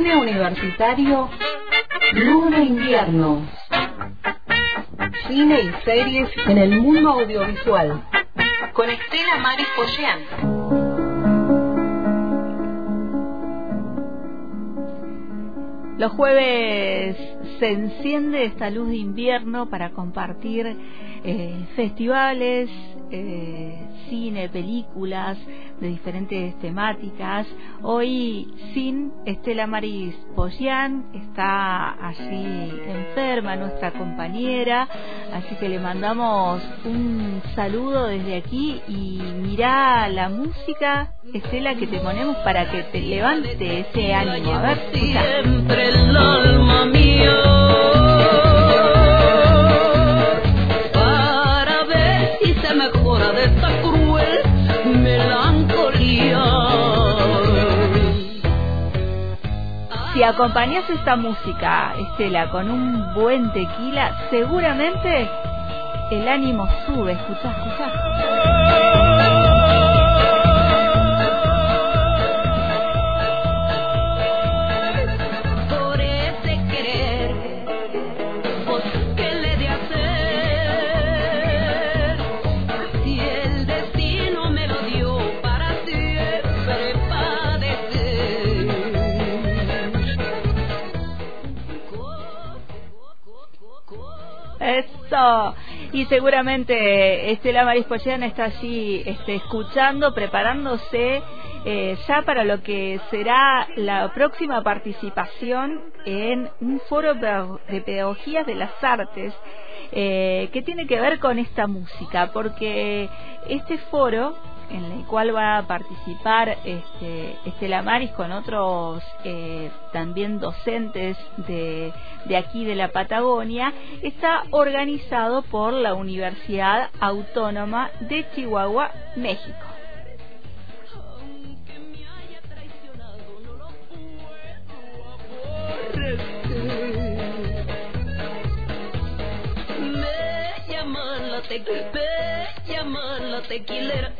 Cine Universitario Luz de Invierno. Cine y series en el mundo audiovisual. Con Estela Maris Pollán. Los jueves se enciende esta luz de invierno para compartir eh, festivales, eh, cine, películas de diferentes temáticas. Hoy sin Estela Maris Pollán, está allí enferma nuestra compañera, así que le mandamos un saludo desde aquí y mira la música, Estela, que te ponemos para que te levante ese ánimo. A ver, siempre el alma si acompañas esta música, Estela, con un buen tequila, seguramente el ánimo sube. Escucha, escucha. Seguramente Estela Marispollán está allí este, escuchando, preparándose eh, ya para lo que será la próxima participación en un foro de pedagogías de las artes eh, que tiene que ver con esta música, porque este foro en el cual va a participar este, Estela Maris con otros eh, también docentes de, de aquí de la Patagonia, está organizado por la Universidad Autónoma de Chihuahua, México. la tequilera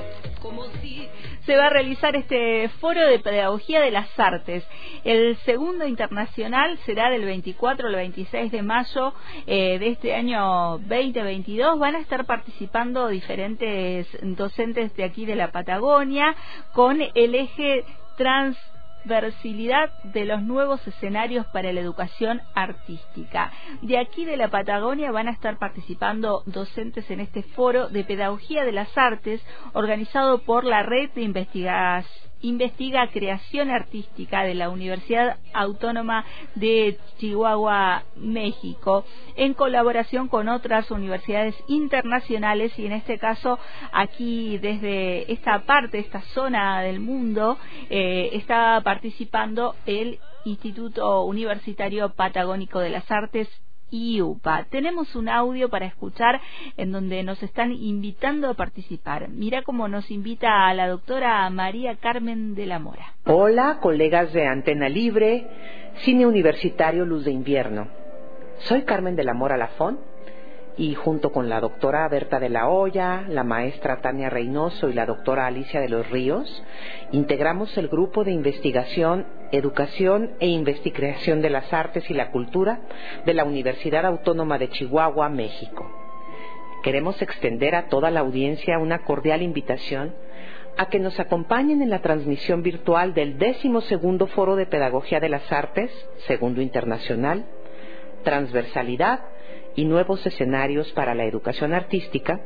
se va a realizar este foro de pedagogía de las artes. El segundo internacional será del 24 al 26 de mayo eh, de este año 2022. Van a estar participando diferentes docentes de aquí de la Patagonia con el eje trans versilidad de los nuevos escenarios para la educación artística. De aquí de la Patagonia van a estar participando docentes en este foro de pedagogía de las artes organizado por la red de investigación investiga creación artística de la Universidad Autónoma de Chihuahua, México, en colaboración con otras universidades internacionales y en este caso aquí desde esta parte, esta zona del mundo, eh, está participando el Instituto Universitario Patagónico de las Artes IUPA. Tenemos un audio para escuchar en donde nos están invitando a participar. Mira cómo nos invita a la doctora María Carmen de la Mora. Hola, colegas de Antena Libre, Cine Universitario Luz de Invierno. Soy Carmen de la Mora Lafón y junto con la doctora Berta de la Hoya, la maestra Tania Reynoso y la doctora Alicia de los Ríos, integramos el grupo de investigación, educación e investigación de las artes y la cultura de la Universidad Autónoma de Chihuahua, México. Queremos extender a toda la audiencia una cordial invitación a que nos acompañen en la transmisión virtual del décimo segundo Foro de Pedagogía de las Artes, segundo internacional, transversalidad, y nuevos escenarios para la educación artística,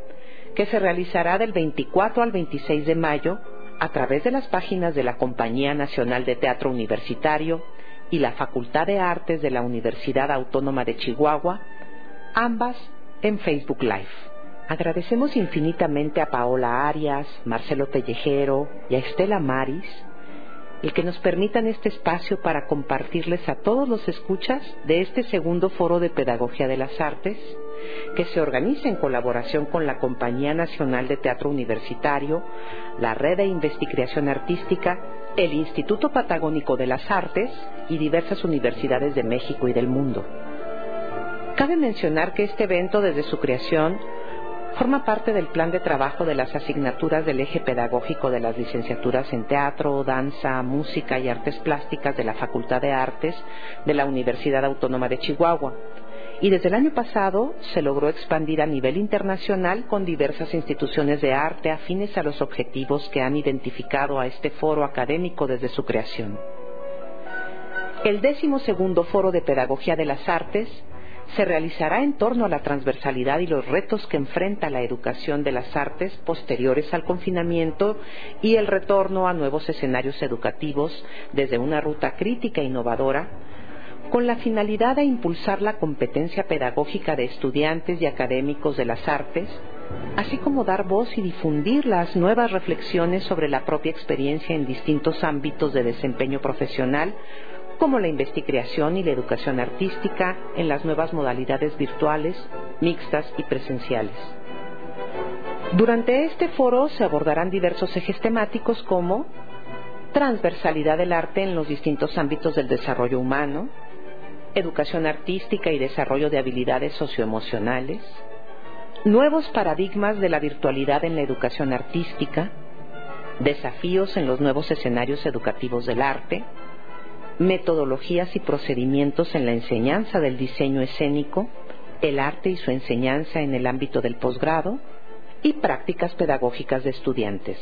que se realizará del 24 al 26 de mayo a través de las páginas de la Compañía Nacional de Teatro Universitario y la Facultad de Artes de la Universidad Autónoma de Chihuahua, ambas en Facebook Live. Agradecemos infinitamente a Paola Arias, Marcelo Pellejero y a Estela Maris el que nos permitan este espacio para compartirles a todos los escuchas de este segundo foro de Pedagogía de las Artes, que se organiza en colaboración con la Compañía Nacional de Teatro Universitario, la Red de Investigación Artística, el Instituto Patagónico de las Artes y diversas universidades de México y del mundo. Cabe mencionar que este evento desde su creación Forma parte del plan de trabajo de las asignaturas del eje pedagógico de las licenciaturas en teatro, danza, música y artes plásticas de la Facultad de Artes de la Universidad Autónoma de Chihuahua. Y desde el año pasado se logró expandir a nivel internacional con diversas instituciones de arte afines a los objetivos que han identificado a este foro académico desde su creación. El décimo segundo foro de Pedagogía de las Artes se realizará en torno a la transversalidad y los retos que enfrenta la educación de las artes posteriores al confinamiento y el retorno a nuevos escenarios educativos desde una ruta crítica e innovadora, con la finalidad de impulsar la competencia pedagógica de estudiantes y académicos de las artes, así como dar voz y difundir las nuevas reflexiones sobre la propia experiencia en distintos ámbitos de desempeño profesional como la investigación y la educación artística en las nuevas modalidades virtuales, mixtas y presenciales. Durante este foro se abordarán diversos ejes temáticos como transversalidad del arte en los distintos ámbitos del desarrollo humano, educación artística y desarrollo de habilidades socioemocionales, nuevos paradigmas de la virtualidad en la educación artística, desafíos en los nuevos escenarios educativos del arte, metodologías y procedimientos en la enseñanza del diseño escénico, el arte y su enseñanza en el ámbito del posgrado y prácticas pedagógicas de estudiantes.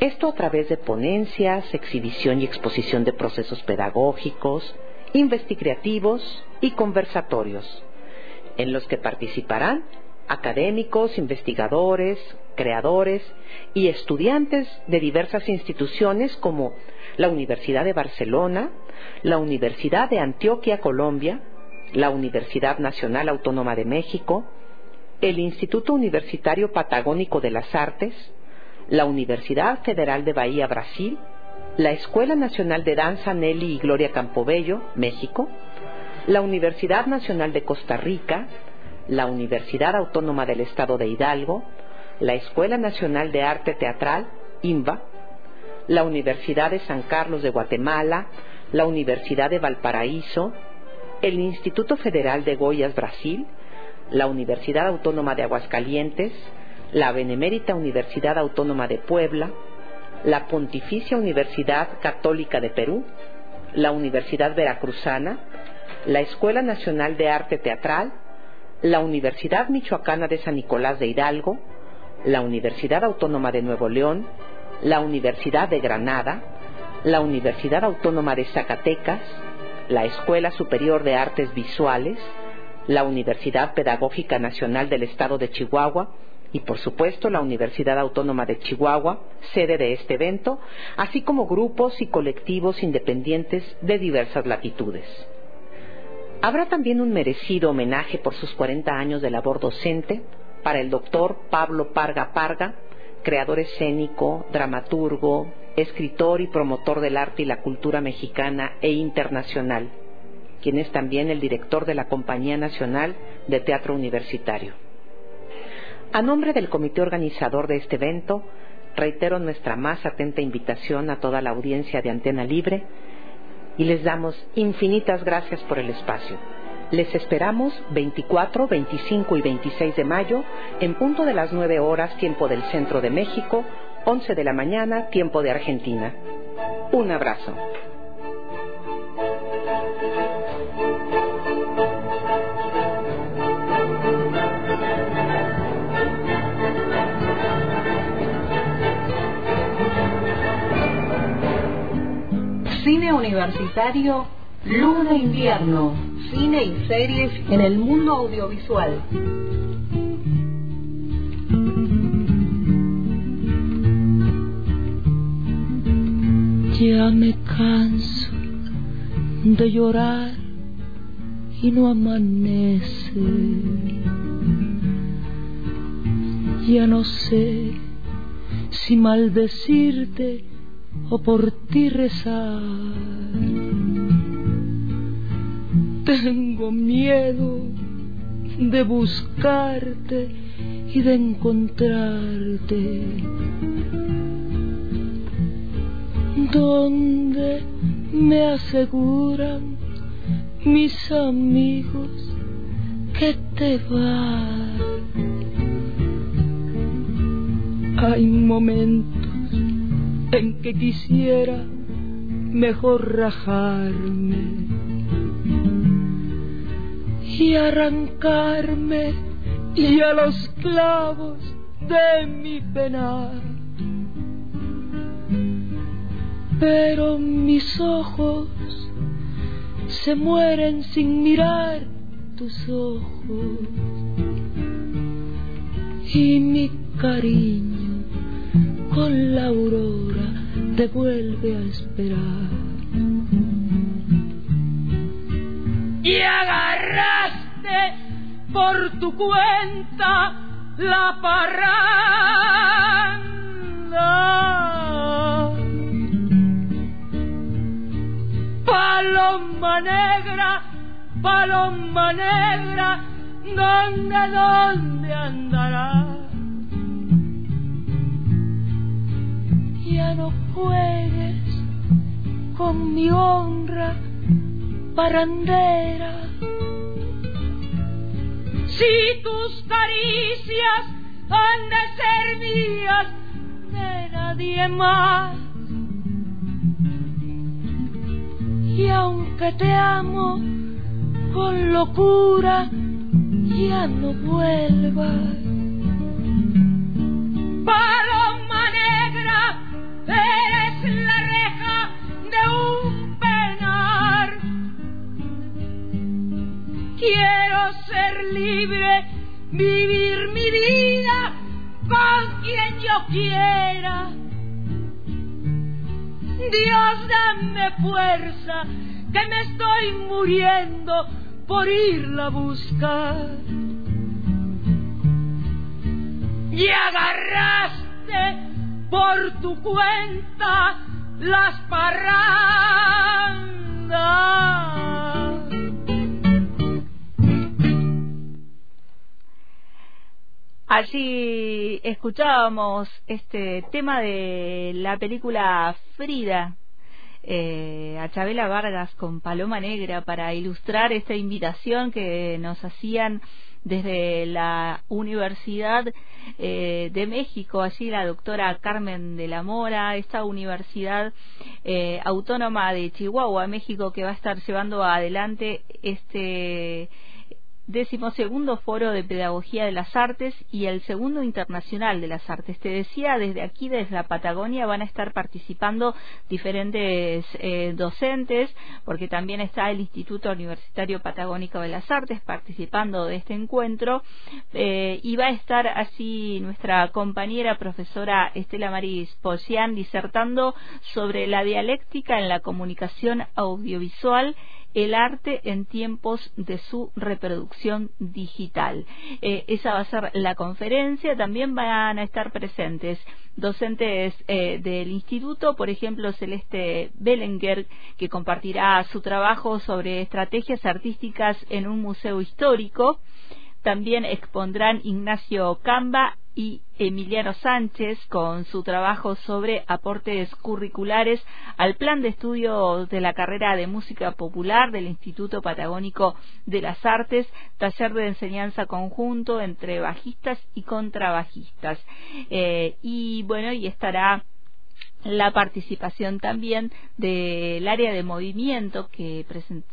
Esto a través de ponencias, exhibición y exposición de procesos pedagógicos, investigativos y conversatorios, en los que participarán académicos, investigadores, creadores y estudiantes de diversas instituciones como la Universidad de Barcelona, la Universidad de Antioquia, Colombia, la Universidad Nacional Autónoma de México, el Instituto Universitario Patagónico de las Artes, la Universidad Federal de Bahía, Brasil, la Escuela Nacional de Danza Nelly y Gloria Campobello, México, la Universidad Nacional de Costa Rica, la Universidad Autónoma del Estado de Hidalgo, la Escuela Nacional de Arte Teatral, INVA, la Universidad de San Carlos de Guatemala, la Universidad de Valparaíso, el Instituto Federal de Goiás, Brasil, la Universidad Autónoma de Aguascalientes, la Benemérita Universidad Autónoma de Puebla, la Pontificia Universidad Católica de Perú, la Universidad Veracruzana, la Escuela Nacional de Arte Teatral, la Universidad Michoacana de San Nicolás de Hidalgo, la Universidad Autónoma de Nuevo León, la Universidad de Granada, la Universidad Autónoma de Zacatecas, la Escuela Superior de Artes Visuales, la Universidad Pedagógica Nacional del Estado de Chihuahua y por supuesto la Universidad Autónoma de Chihuahua, sede de este evento, así como grupos y colectivos independientes de diversas latitudes. Habrá también un merecido homenaje por sus 40 años de labor docente para el doctor Pablo Parga Parga, creador escénico, dramaturgo, escritor y promotor del arte y la cultura mexicana e internacional, quien es también el director de la Compañía Nacional de Teatro Universitario. A nombre del comité organizador de este evento, reitero nuestra más atenta invitación a toda la audiencia de Antena Libre y les damos infinitas gracias por el espacio. Les esperamos 24, 25 y 26 de mayo en punto de las 9 horas tiempo del centro de México, 11 de la mañana tiempo de Argentina. Un abrazo. Universitario Luz de Invierno, cine y series en el mundo audiovisual. Ya me canso de llorar y no amanece. Ya no sé si maldecirte o por ti rezar tengo miedo de buscarte y de encontrarte. Donde me aseguran mis amigos que te vas Hay momentos en que quisiera mejor rajarme y arrancarme y a los clavos de mi penar. Pero mis ojos se mueren sin mirar tus ojos y mi cariño con la aurora te vuelve a esperar. Y agarraste por tu cuenta la parranda. Paloma negra, paloma negra, ¿dónde, dónde andará? No juegues con mi honra parandera. Si tus caricias han de ser mías, de nadie más. Y aunque te amo con locura, ya no vuelvas. Quiero ser libre, vivir mi vida con quien yo quiera. Dios, dame fuerza, que me estoy muriendo por irla a buscar. Y agarraste por tu cuenta las parrandas. Allí escuchábamos este tema de la película Frida, eh, a Chabela Vargas con Paloma Negra para ilustrar esta invitación que nos hacían desde la Universidad eh, de México, allí la doctora Carmen de la Mora, esta Universidad eh, Autónoma de Chihuahua, México, que va a estar llevando adelante este decimosegundo foro de pedagogía de las artes y el segundo internacional de las artes. Te decía, desde aquí, desde la Patagonia, van a estar participando diferentes eh, docentes, porque también está el Instituto Universitario Patagónico de las Artes participando de este encuentro, eh, y va a estar así nuestra compañera profesora Estela Maris Posian disertando sobre la dialéctica en la comunicación audiovisual el arte en tiempos de su reproducción digital. Eh, esa va a ser la conferencia. También van a estar presentes docentes eh, del instituto, por ejemplo, Celeste Bellenger, que compartirá su trabajo sobre estrategias artísticas en un museo histórico. También expondrán Ignacio Camba y Emiliano Sánchez con su trabajo sobre aportes curriculares al plan de estudio de la carrera de música popular del Instituto Patagónico de las Artes, taller de enseñanza conjunto entre bajistas y contrabajistas. Eh, y bueno, y estará la participación también del área de movimiento que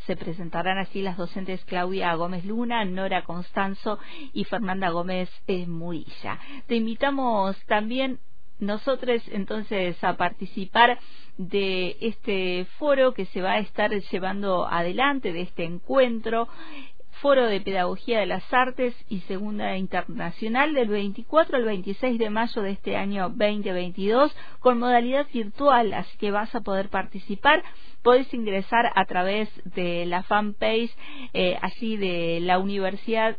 se presentarán así las docentes Claudia Gómez Luna, Nora Constanzo y Fernanda Gómez eh, Murilla. Te invitamos también nosotros entonces a participar de este foro que se va a estar llevando adelante, de este encuentro Foro de Pedagogía de las Artes y Segunda Internacional del 24 al 26 de mayo de este año 2022 con modalidad virtual, así que vas a poder participar. Podés ingresar a través de la fanpage eh, así de la Universidad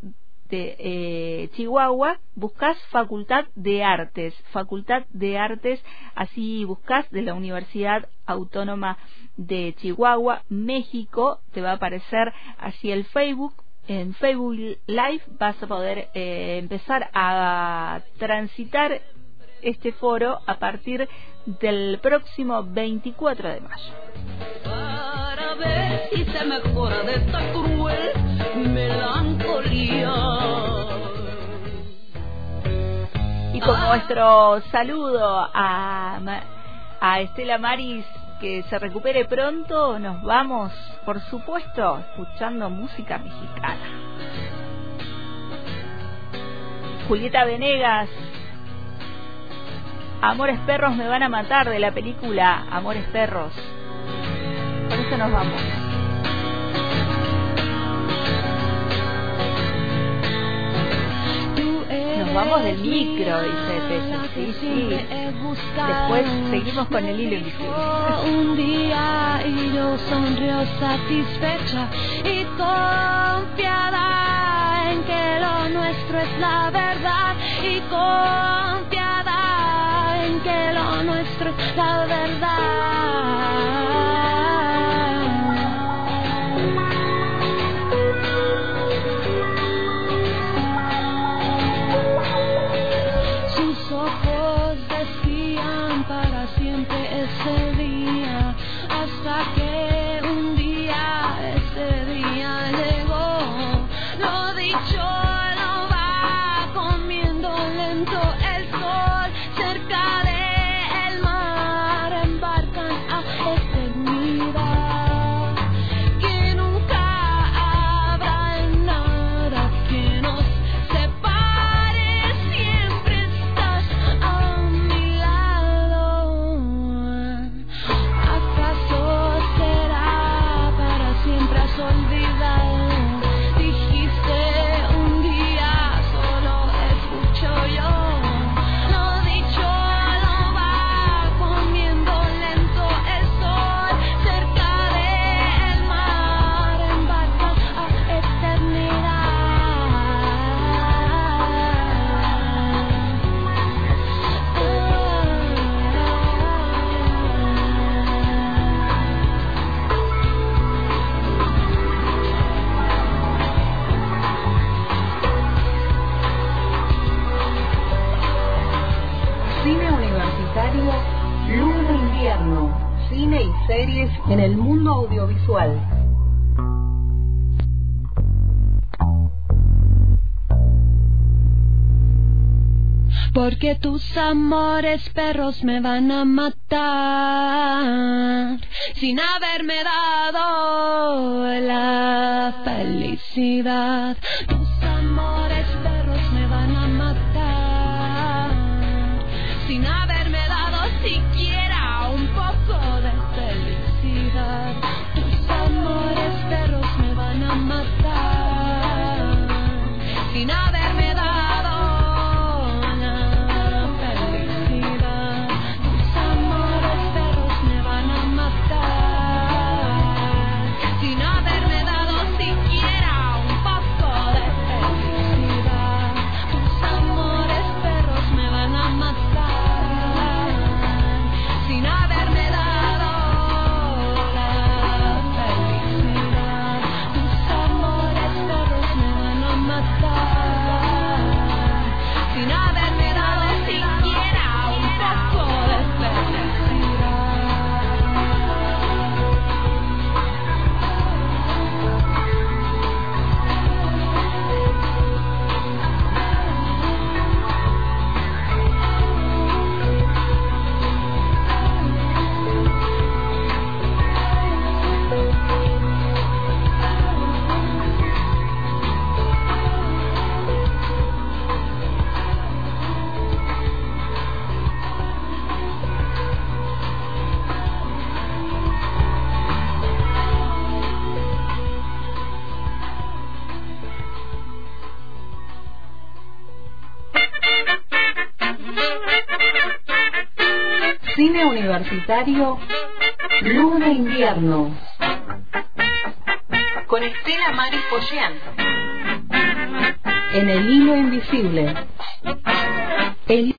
de eh, Chihuahua, buscas Facultad de Artes, Facultad de Artes, así buscas de la Universidad Autónoma de Chihuahua, México, te va a aparecer así el Facebook en Facebook Live vas a poder eh, empezar a transitar este foro a partir del próximo 24 de mayo. Para ver si se mejora de esta cruel melancolía. Y con nuestro saludo a, a Estela Maris que se recupere pronto, nos vamos, por supuesto, escuchando música mexicana. Julieta Venegas, Amores Perros me van a matar de la película Amores Perros. Por eso nos vamos. Nos vamos del micro, dice Tessa. Sí, sí. Después seguimos con el hilo invisible. Un día y yo sonrío satisfecha y confiada en que lo nuestro es la verdad y confiada en que lo nuestro es la verdad. En el mundo audiovisual. Porque tus amores perros me van a matar sin haberme dado la felicidad. Tus amores perros me van a matar sin haberme dado siquiera Universitario de Invierno. Con Estela Maris Pollán. En el hilo invisible. El